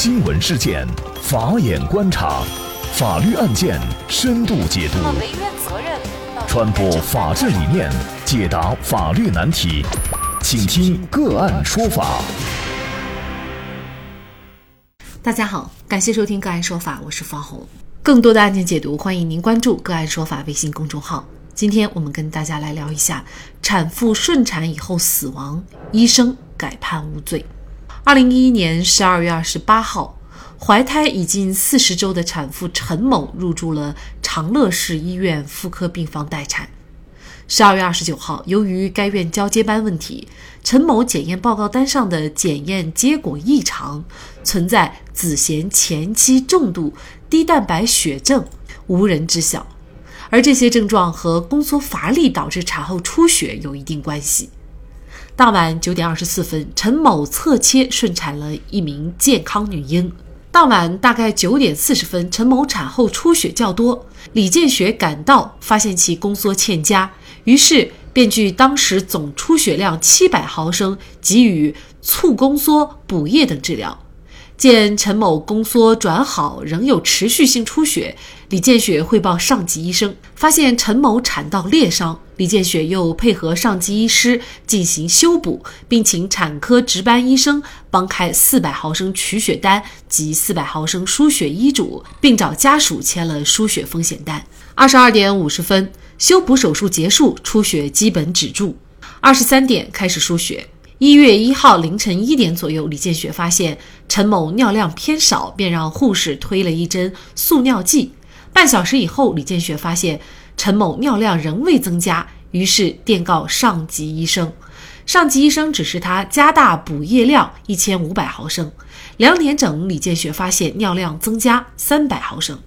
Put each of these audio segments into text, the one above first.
新闻事件，法眼观察，法律案件深度解读，传播法治理念，解答法律难题，请听个案说法。大家好，感谢收听个案说法，我是方红。更多的案件解读，欢迎您关注个案说法微信公众号。今天我们跟大家来聊一下，产妇顺产以后死亡，医生改判无罪。二零一一年十二月二十八号，怀胎已经四十周的产妇陈某入住了长乐市医院妇科病房待产。十二月二十九号，由于该院交接班问题，陈某检验报告单上的检验结果异常，存在子痫前期重度低蛋白血症，无人知晓。而这些症状和宫缩乏力导致产后出血有一定关系。当晚九点二十四分，陈某侧切顺产了一名健康女婴。当晚大概九点四十分，陈某产后出血较多，李建学赶到发现其宫缩欠佳，于是便据当时总出血量七百毫升，给予促宫缩补液等治疗。见陈某宫缩转好，仍有持续性出血，李建雪汇报上级医生，发现陈某产道裂伤。李建雪又配合上级医师进行修补，并请产科值班医生帮开四百毫升取血单及四百毫升输血医嘱，并找家属签了输血风险单。二十二点五十分，修补手术结束，出血基本止住。二十三点开始输血。一月一号凌晨一点左右，李建学发现陈某尿量偏少，便让护士推了一针速尿剂。半小时以后，李建学发现陈某尿量仍未增加，于是电告上级医生。上级医生指示他加大补液量一千五百毫升。两点整，李建学发现尿量增加三百毫升。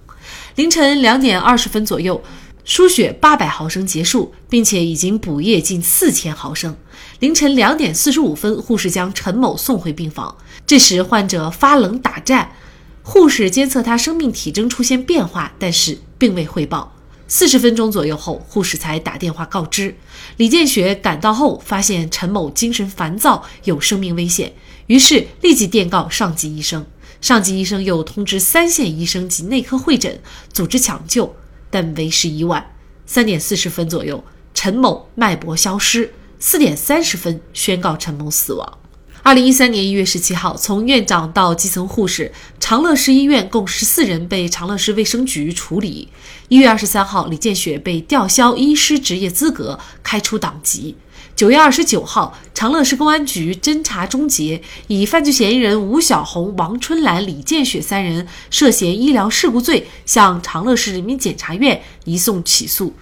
凌晨两点二十分左右。输血八百毫升结束，并且已经补液近四千毫升。凌晨两点四十五分，护士将陈某送回病房。这时患者发冷打颤，护士监测他生命体征出现变化，但是并未汇报。四十分钟左右后，护士才打电话告知。李建学赶到后，发现陈某精神烦躁，有生命危险，于是立即电告上级医生。上级医生又通知三线医生及内科会诊，组织抢救。但为时已晚。三点四十分左右，陈某脉搏消失。四点三十分，宣告陈某死亡。二零一三年一月十七号，从院长到基层护士，长乐市医院共十四人被长乐市卫生局处理。一月二十三号，李建雪被吊销医师执业资格，开除党籍。九月二十九号，长乐市公安局侦查终结，以犯罪嫌疑人吴小红、王春兰、李建雪三人涉嫌医疗事故罪，向长乐市人民检察院移送起诉。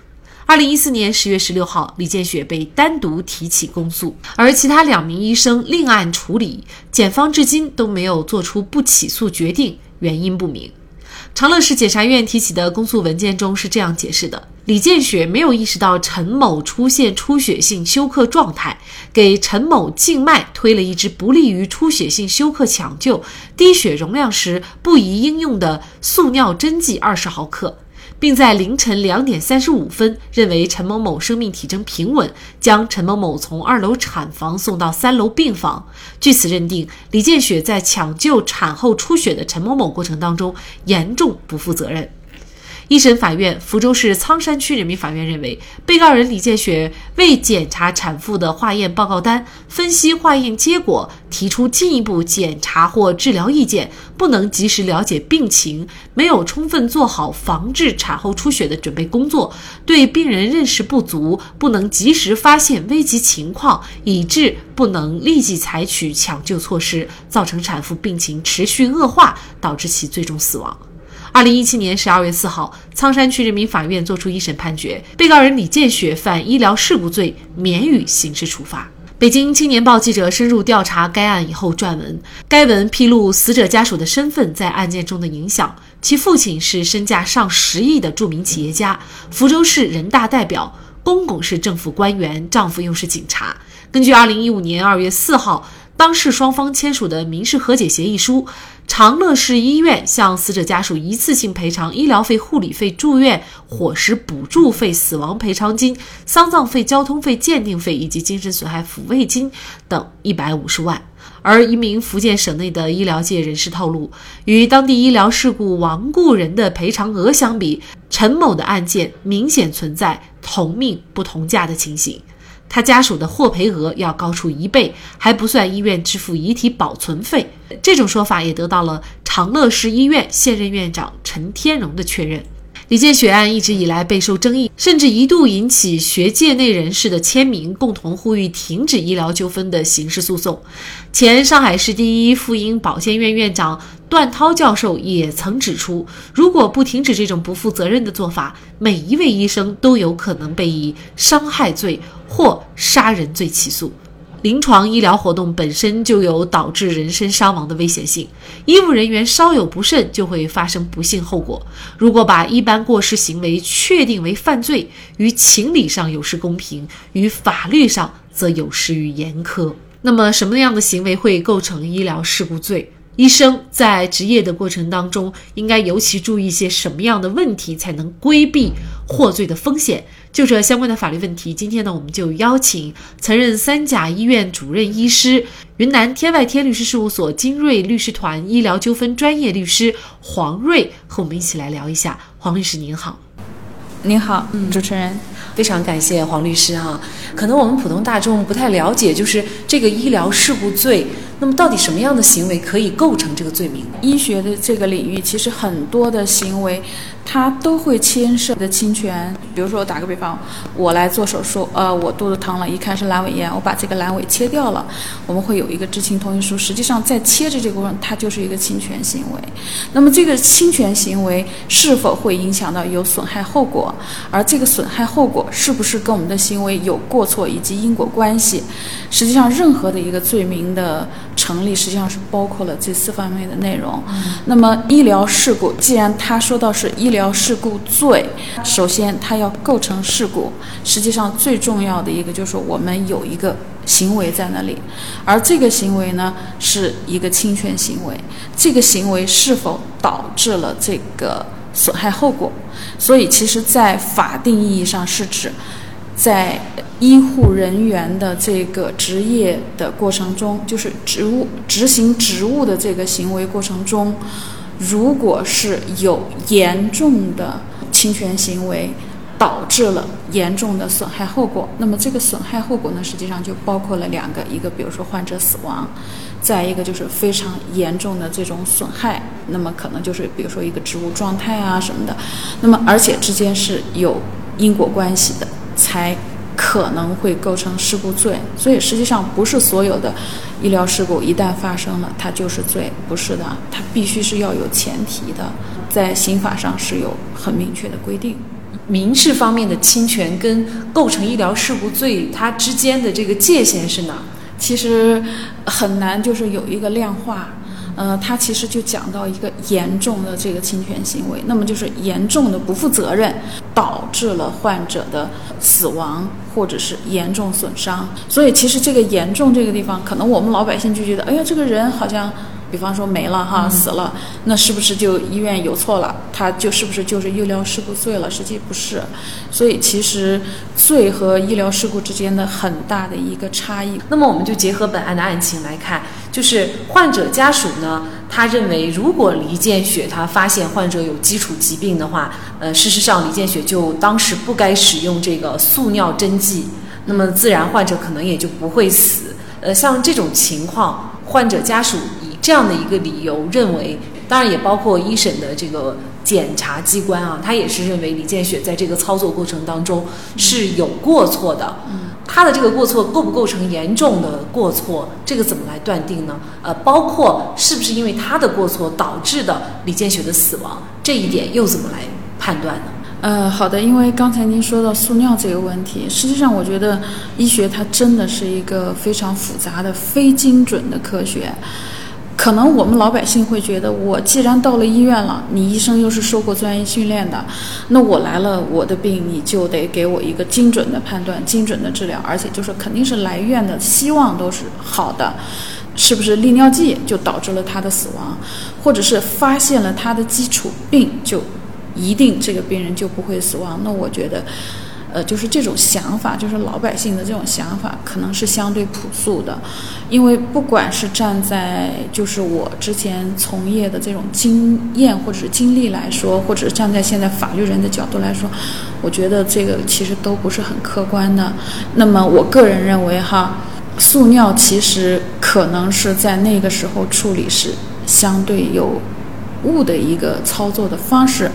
二零一四年十月十六号，李建雪被单独提起公诉，而其他两名医生另案处理，检方至今都没有作出不起诉决定，原因不明。长乐市检察院提起的公诉文件中是这样解释的：李建雪没有意识到陈某出现出血性休克状态，给陈某静脉推了一支不利于出血性休克抢救、低血容量时不宜应用的速尿针剂二十毫克。并在凌晨两点三十五分认为陈某某生命体征平稳，将陈某某从二楼产房送到三楼病房。据此认定，李建雪在抢救产后出血的陈某某过程当中严重不负责任。一审法院福州市仓山区人民法院认为，被告人李建雪未检查产妇的化验报告单，分析化验结果，提出进一步检查或治疗意见，不能及时了解病情，没有充分做好防治产后出血的准备工作，对病人认识不足，不能及时发现危急情况，以致不能立即采取抢救措施，造成产妇病情持续恶化，导致其最终死亡。二零一七年十二月四号，苍山区人民法院作出一审判决，被告人李建雪犯医疗事故罪，免予刑事处罚。北京青年报记者深入调查该案以后撰文，该文披露死者家属的身份在案件中的影响。其父亲是身价上十亿的著名企业家，福州市人大代表，公公是政府官员，丈夫又是警察。根据二零一五年二月四号。当事双方签署的民事和解协议书，长乐市医院向死者家属一次性赔偿医疗费、护理费、住院伙食补助费、死亡赔偿金、丧葬费、交通费、鉴定费以及精神损害抚慰金等一百五十万。而一名福建省内的医疗界人士透露，与当地医疗事故亡故人的赔偿额相比，陈某的案件明显存在同命不同价的情形。他家属的获赔额要高出一倍，还不算医院支付遗体保存费。这种说法也得到了长乐市医院现任院长陈天荣的确认。李建雪案一直以来备受争议，甚至一度引起学界内人士的签名，共同呼吁停止医疗纠纷的刑事诉讼。前上海市第一妇婴保健院院长段涛教授也曾指出，如果不停止这种不负责任的做法，每一位医生都有可能被以伤害罪或杀人罪起诉。临床医疗活动本身就有导致人身伤亡的危险性，医务人员稍有不慎就会发生不幸后果。如果把一般过失行为确定为犯罪，于情理上有失公平，于法律上则有失于严苛。那么，什么样的行为会构成医疗事故罪？医生在执业的过程当中，应该尤其注意一些什么样的问题，才能规避获罪的风险？就这相关的法律问题，今天呢，我们就邀请曾任三甲医院主任医师、云南天外天律师事务所金瑞律师团医疗纠纷专业律师黄瑞和我们一起来聊一下。黄律师您好，您好，嗯主持人。非常感谢黄律师哈，可能我们普通大众不太了解，就是这个医疗事故罪，那么到底什么样的行为可以构成这个罪名？医学的这个领域，其实很多的行为。它都会牵涉的侵权，比如说打个比方，我来做手术，呃，我肚子疼了，一看是阑尾炎，我把这个阑尾切掉了，我们会有一个知情同意书。实际上在切着这个过程，它就是一个侵权行为。那么这个侵权行为是否会影响到有损害后果？而这个损害后果是不是跟我们的行为有过错以及因果关系？实际上，任何的一个罪名的成立，实际上是包括了这四方面的内容。那么医疗事故，既然他说到是医疗。事故罪，首先它要构成事故，实际上最重要的一个就是我们有一个行为在那里，而这个行为呢是一个侵权行为，这个行为是否导致了这个损害后果？所以其实，在法定意义上是指，在医护人员的这个职业的过程中，就是职务执行职务的这个行为过程中。如果是有严重的侵权行为，导致了严重的损害后果，那么这个损害后果呢，实际上就包括了两个，一个比如说患者死亡，再一个就是非常严重的这种损害，那么可能就是比如说一个职务状态啊什么的，那么而且之间是有因果关系的，才。可能会构成事故罪，所以实际上不是所有的医疗事故一旦发生了，它就是罪，不是的，它必须是要有前提的，在刑法上是有很明确的规定。民事方面的侵权跟构成医疗事故罪，它之间的这个界限是哪？其实很难，就是有一个量化。呃，他其实就讲到一个严重的这个侵权行为，那么就是严重的不负责任，导致了患者的死亡或者是严重损伤。所以其实这个严重这个地方，可能我们老百姓就觉得，哎呀，这个人好像。比方说没了哈，死了，那是不是就医院有错了？他就是不是就是医疗事故罪了？实际不是，所以其实罪和医疗事故之间的很大的一个差异。那么我们就结合本案的案情来看，就是患者家属呢，他认为如果李建雪他发现患者有基础疾病的话，呃，事实上李建雪就当时不该使用这个速尿针剂，那么自然患者可能也就不会死。呃，像这种情况，患者家属。这样的一个理由，认为当然也包括一审的这个检察机关啊，他也是认为李建雪在这个操作过程当中是有过错的。嗯，他的这个过错构不构成严重的过错，这个怎么来断定呢？呃，包括是不是因为他的过错导致的李建雪的死亡，这一点又怎么来判断呢？呃，好的，因为刚才您说到塑尿这个问题，实际上我觉得医学它真的是一个非常复杂的、非精准的科学。可能我们老百姓会觉得，我既然到了医院了，你医生又是受过专业训练的，那我来了，我的病你就得给我一个精准的判断、精准的治疗，而且就是肯定是来院的希望都是好的，是不是利尿剂就导致了他的死亡，或者是发现了他的基础病就一定这个病人就不会死亡？那我觉得。呃，就是这种想法，就是老百姓的这种想法，可能是相对朴素的，因为不管是站在就是我之前从业的这种经验或者是经历来说，或者站在现在法律人的角度来说，我觉得这个其实都不是很客观的。那么我个人认为哈，塑尿其实可能是在那个时候处理是相对有误的一个操作的方式。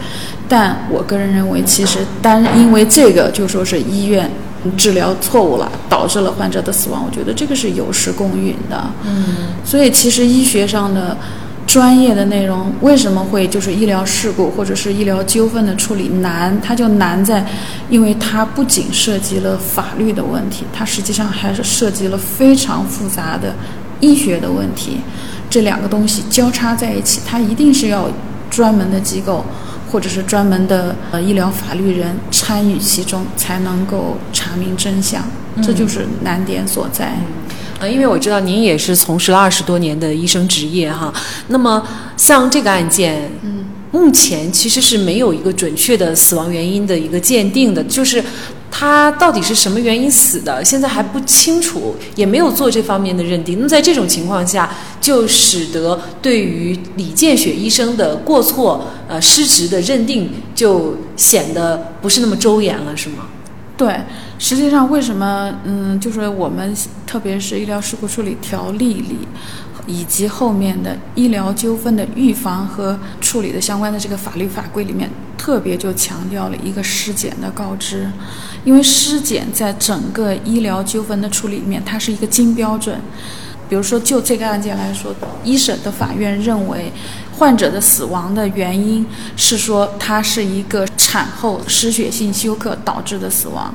但我个人认为，其实单因为这个就说是医院治疗错误了，导致了患者的死亡，我觉得这个是有失公允的。嗯，所以其实医学上的专业的内容为什么会就是医疗事故或者是医疗纠纷的处理难？它就难在，因为它不仅涉及了法律的问题，它实际上还是涉及了非常复杂的医学的问题。这两个东西交叉在一起，它一定是要专门的机构。或者是专门的呃医疗法律人参与其中，才能够查明真相，这就是难点所在。呃，因为我知道您也是从事了二十多年的医生职业哈，那么像这个案件，嗯，目前其实是没有一个准确的死亡原因的一个鉴定的，就是。他到底是什么原因死的？现在还不清楚，也没有做这方面的认定。那么在这种情况下，就使得对于李建雪医生的过错、呃失职的认定，就显得不是那么周延了，是吗？对，实际上为什么？嗯，就是我们特别是医疗事故处理条例里。以及后面的医疗纠纷的预防和处理的相关的这个法律法规里面，特别就强调了一个尸检的告知，因为尸检在整个医疗纠纷的处理里面，它是一个金标准。比如说，就这个案件来说，一审的法院认为，患者的死亡的原因是说他是一个产后失血性休克导致的死亡。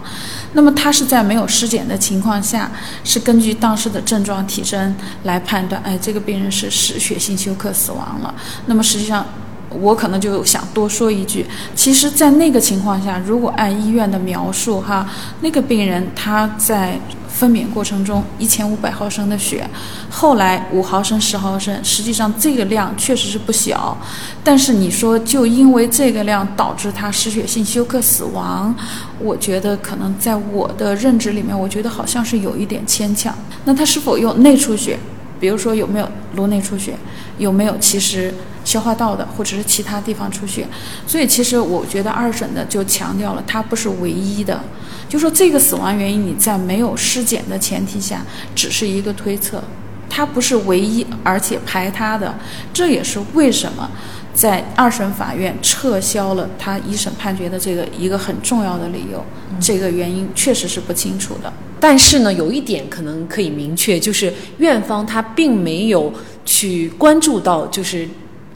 那么他是在没有尸检的情况下，是根据当时的症状体征来判断，哎，这个病人是失血性休克死亡了。那么实际上，我可能就想多说一句，其实，在那个情况下，如果按医院的描述，哈，那个病人他在。分娩过程中一千五百毫升的血，后来五毫升、十毫升，实际上这个量确实是不小。但是你说就因为这个量导致他失血性休克死亡，我觉得可能在我的认知里面，我觉得好像是有一点牵强。那他是否有内出血？比如说有没有颅内出血？有没有其实消化道的或者是其他地方出血？所以其实我觉得二审的就强调了，它不是唯一的。就说这个死亡原因，你在没有尸检的前提下，只是一个推测，它不是唯一而且排他的。这也是为什么在二审法院撤销了他一审判决的这个一个很重要的理由。这个原因确实是不清楚的。但是呢，有一点可能可以明确，就是院方他并没有去关注到，就是。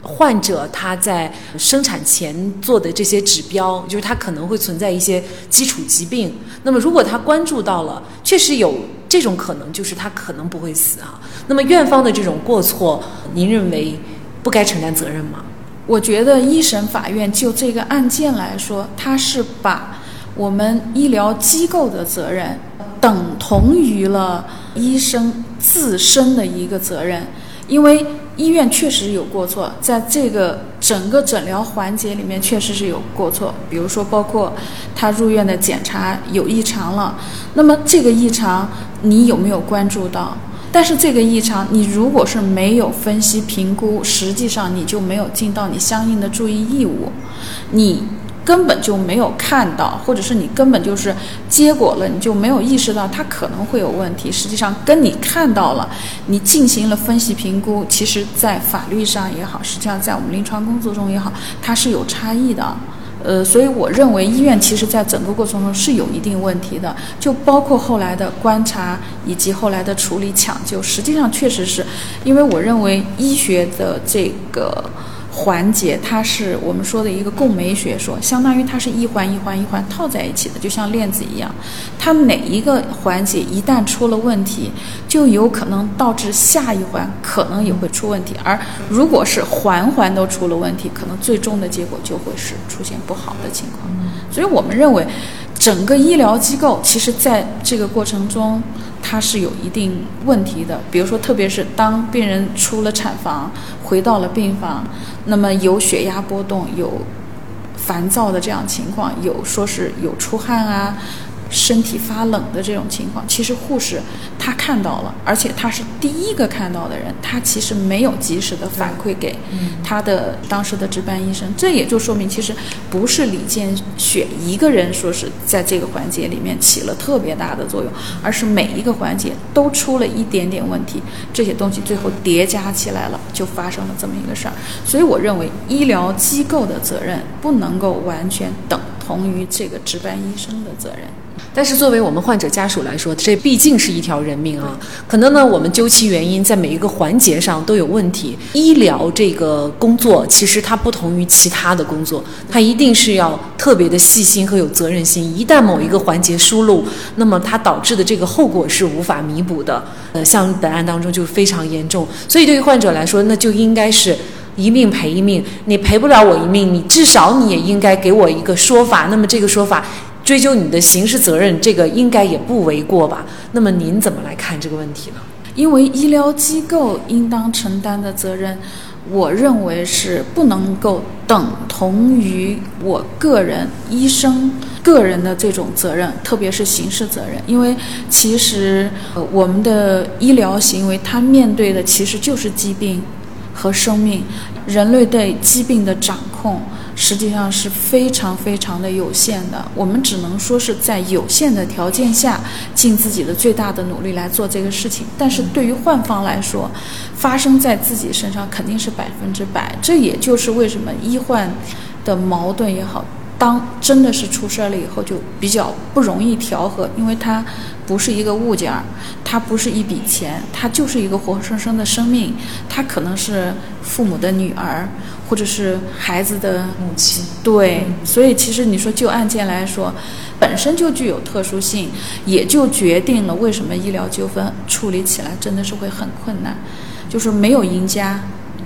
患者他在生产前做的这些指标，就是他可能会存在一些基础疾病。那么，如果他关注到了，确实有这种可能，就是他可能不会死啊。那么，院方的这种过错，您认为不该承担责任吗？我觉得一审法院就这个案件来说，他是把我们医疗机构的责任等同于了医生自身的一个责任，因为。医院确实有过错，在这个整个诊疗环节里面确实是有过错。比如说，包括他入院的检查有异常了，那么这个异常你有没有关注到？但是这个异常你如果是没有分析评估，实际上你就没有尽到你相应的注意义务，你。根本就没有看到，或者是你根本就是结果了，你就没有意识到它可能会有问题。实际上，跟你看到了，你进行了分析评估，其实在法律上也好，实际上在我们临床工作中也好，它是有差异的。呃，所以我认为医院其实在整个过程中是有一定问题的，就包括后来的观察以及后来的处理抢救，实际上确实是因为我认为医学的这个。环节，它是我们说的一个共酶学说，相当于它是一环一环一环套在一起的，就像链子一样。它每一个环节一旦出了问题，就有可能导致下一环可能也会出问题。而如果是环环都出了问题，可能最终的结果就会是出现不好的情况。所以我们认为，整个医疗机构其实在这个过程中。它是有一定问题的，比如说，特别是当病人出了产房，回到了病房，那么有血压波动，有烦躁的这样情况，有说是有出汗啊。身体发冷的这种情况，其实护士他看到了，而且他是第一个看到的人，他其实没有及时的反馈给他的当时的值班医生，这也就说明其实不是李建雪一个人说是在这个环节里面起了特别大的作用，而是每一个环节都出了一点点问题，这些东西最后叠加起来了，就发生了这么一个事儿。所以我认为医疗机构的责任不能够完全等同于这个值班医生的责任。但是作为我们患者家属来说，这毕竟是一条人命啊！可能呢，我们究其原因，在每一个环节上都有问题。医疗这个工作，其实它不同于其他的工作，它一定是要特别的细心和有责任心。一旦某一个环节疏漏，那么它导致的这个后果是无法弥补的。呃，像本案当中就非常严重。所以对于患者来说，那就应该是一命赔一命。你赔不了我一命，你至少你也应该给我一个说法。那么这个说法。追究你的刑事责任，这个应该也不为过吧？那么您怎么来看这个问题呢？因为医疗机构应当承担的责任，我认为是不能够等同于我个人医生个人的这种责任，特别是刑事责任。因为其实我们的医疗行为，它面对的其实就是疾病和生命，人类对疾病的掌控。实际上是非常非常的有限的，我们只能说是在有限的条件下尽自己的最大的努力来做这个事情。但是对于患方来说，发生在自己身上肯定是百分之百。这也就是为什么医患的矛盾也好，当真的是出事儿了以后，就比较不容易调和，因为它不是一个物件儿，它不是一笔钱，它就是一个活生生的生命，它可能是父母的女儿。或者是孩子的母亲，对，所以其实你说就案件来说，本身就具有特殊性，也就决定了为什么医疗纠纷处理起来真的是会很困难，就是没有赢家，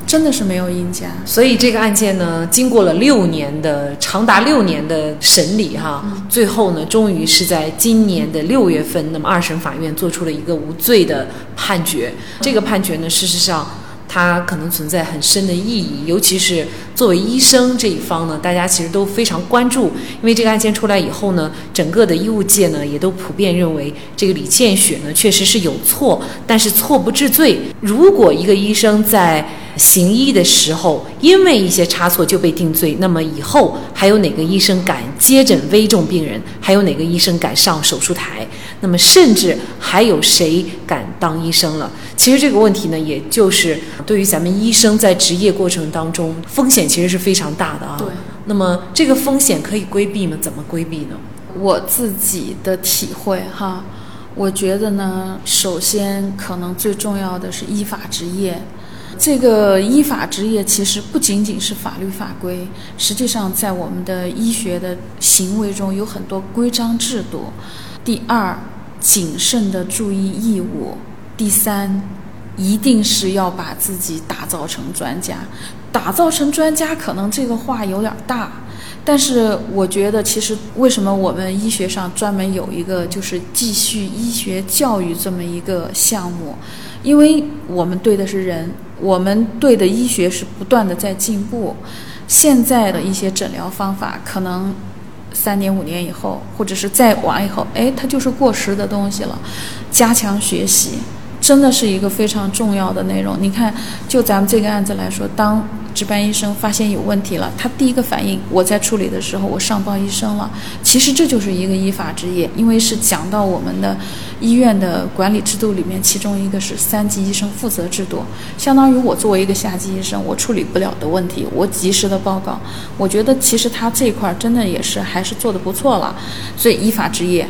真的是没有赢家。所以这个案件呢，经过了六年的长达六年的审理哈，最后呢，终于是在今年的六月份，那么二审法院做出了一个无罪的判决。这个判决呢，事实上。它可能存在很深的意义，尤其是作为医生这一方呢，大家其实都非常关注。因为这个案件出来以后呢，整个的医务界呢也都普遍认为，这个李建雪呢确实是有错，但是错不治罪。如果一个医生在行医的时候，因为一些差错就被定罪，那么以后还有哪个医生敢接诊危重病人？还有哪个医生敢上手术台？那么甚至还有谁敢当医生了？其实这个问题呢，也就是对于咱们医生在职业过程当中，风险其实是非常大的啊。对。那么这个风险可以规避吗？怎么规避呢？我自己的体会哈，我觉得呢，首先可能最重要的是依法执业。这个依法执业其实不仅仅是法律法规，实际上在我们的医学的行为中有很多规章制度。第二，谨慎的注意义务；第三，一定是要把自己打造成专家。打造成专家，可能这个话有点大，但是我觉得，其实为什么我们医学上专门有一个就是继续医学教育这么一个项目？因为我们对的是人。我们对的医学是不断的在进步，现在的一些诊疗方法可能三年五年以后，或者是再晚以后，哎，它就是过时的东西了。加强学习真的是一个非常重要的内容。你看，就咱们这个案子来说，当。值班医生发现有问题了，他第一个反应，我在处理的时候，我上报医生了。其实这就是一个依法执业，因为是讲到我们的医院的管理制度里面，其中一个是三级医生负责制度，相当于我作为一个下级医生，我处理不了的问题，我及时的报告。我觉得其实他这一块真的也是还是做的不错了。所以依法执业、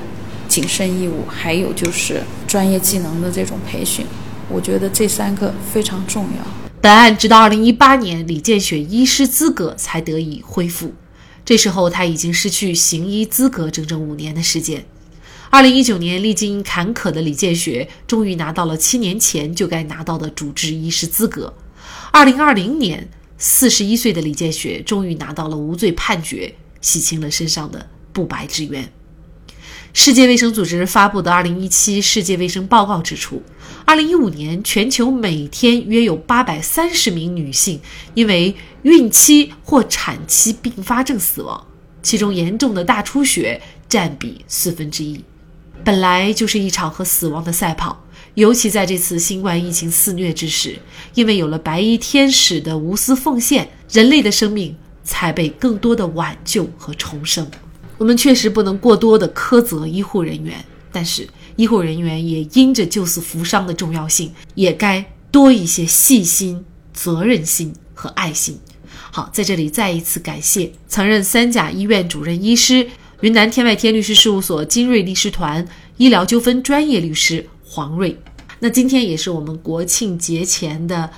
谨慎义务，还有就是专业技能的这种培训，我觉得这三个非常重要。本案直到二零一八年，李建雪医师资格才得以恢复。这时候他已经失去行医资格整整五年的时间。二零一九年，历经坎坷的李建雪终于拿到了七年前就该拿到的主治医师资格。二零二零年，四十一岁的李建雪终于拿到了无罪判决，洗清了身上的不白之冤。世界卫生组织发布的2017世界卫生报告指出，2015年全球每天约有830名女性因为孕期或产期并发症死亡，其中严重的大出血占比四分之一。本来就是一场和死亡的赛跑，尤其在这次新冠疫情肆虐之时，因为有了白衣天使的无私奉献，人类的生命才被更多的挽救和重生。我们确实不能过多的苛责医护人员，但是医护人员也因着救死扶伤的重要性，也该多一些细心、责任心和爱心。好，在这里再一次感谢曾任三甲医院主任医师、云南天外天律师事务所金瑞律师团医疗纠纷专业律师黄瑞。那今天也是我们国庆节前的。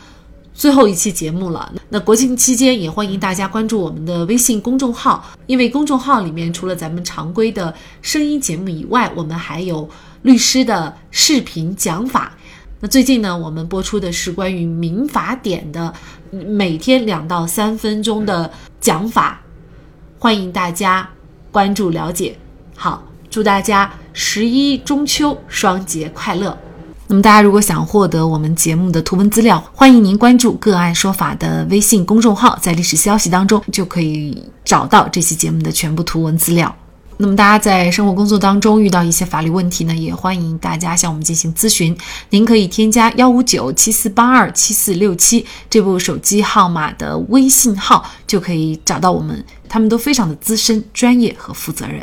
最后一期节目了，那国庆期间也欢迎大家关注我们的微信公众号，因为公众号里面除了咱们常规的声音节目以外，我们还有律师的视频讲法。那最近呢，我们播出的是关于民法典的每天两到三分钟的讲法，欢迎大家关注了解。好，祝大家十一中秋双节快乐！那么大家如果想获得我们节目的图文资料，欢迎您关注“个案说法”的微信公众号，在历史消息当中就可以找到这期节目的全部图文资料。那么大家在生活工作当中遇到一些法律问题呢，也欢迎大家向我们进行咨询。您可以添加幺五九七四八二七四六七这部手机号码的微信号，就可以找到我们，他们都非常的资深、专业和负责任。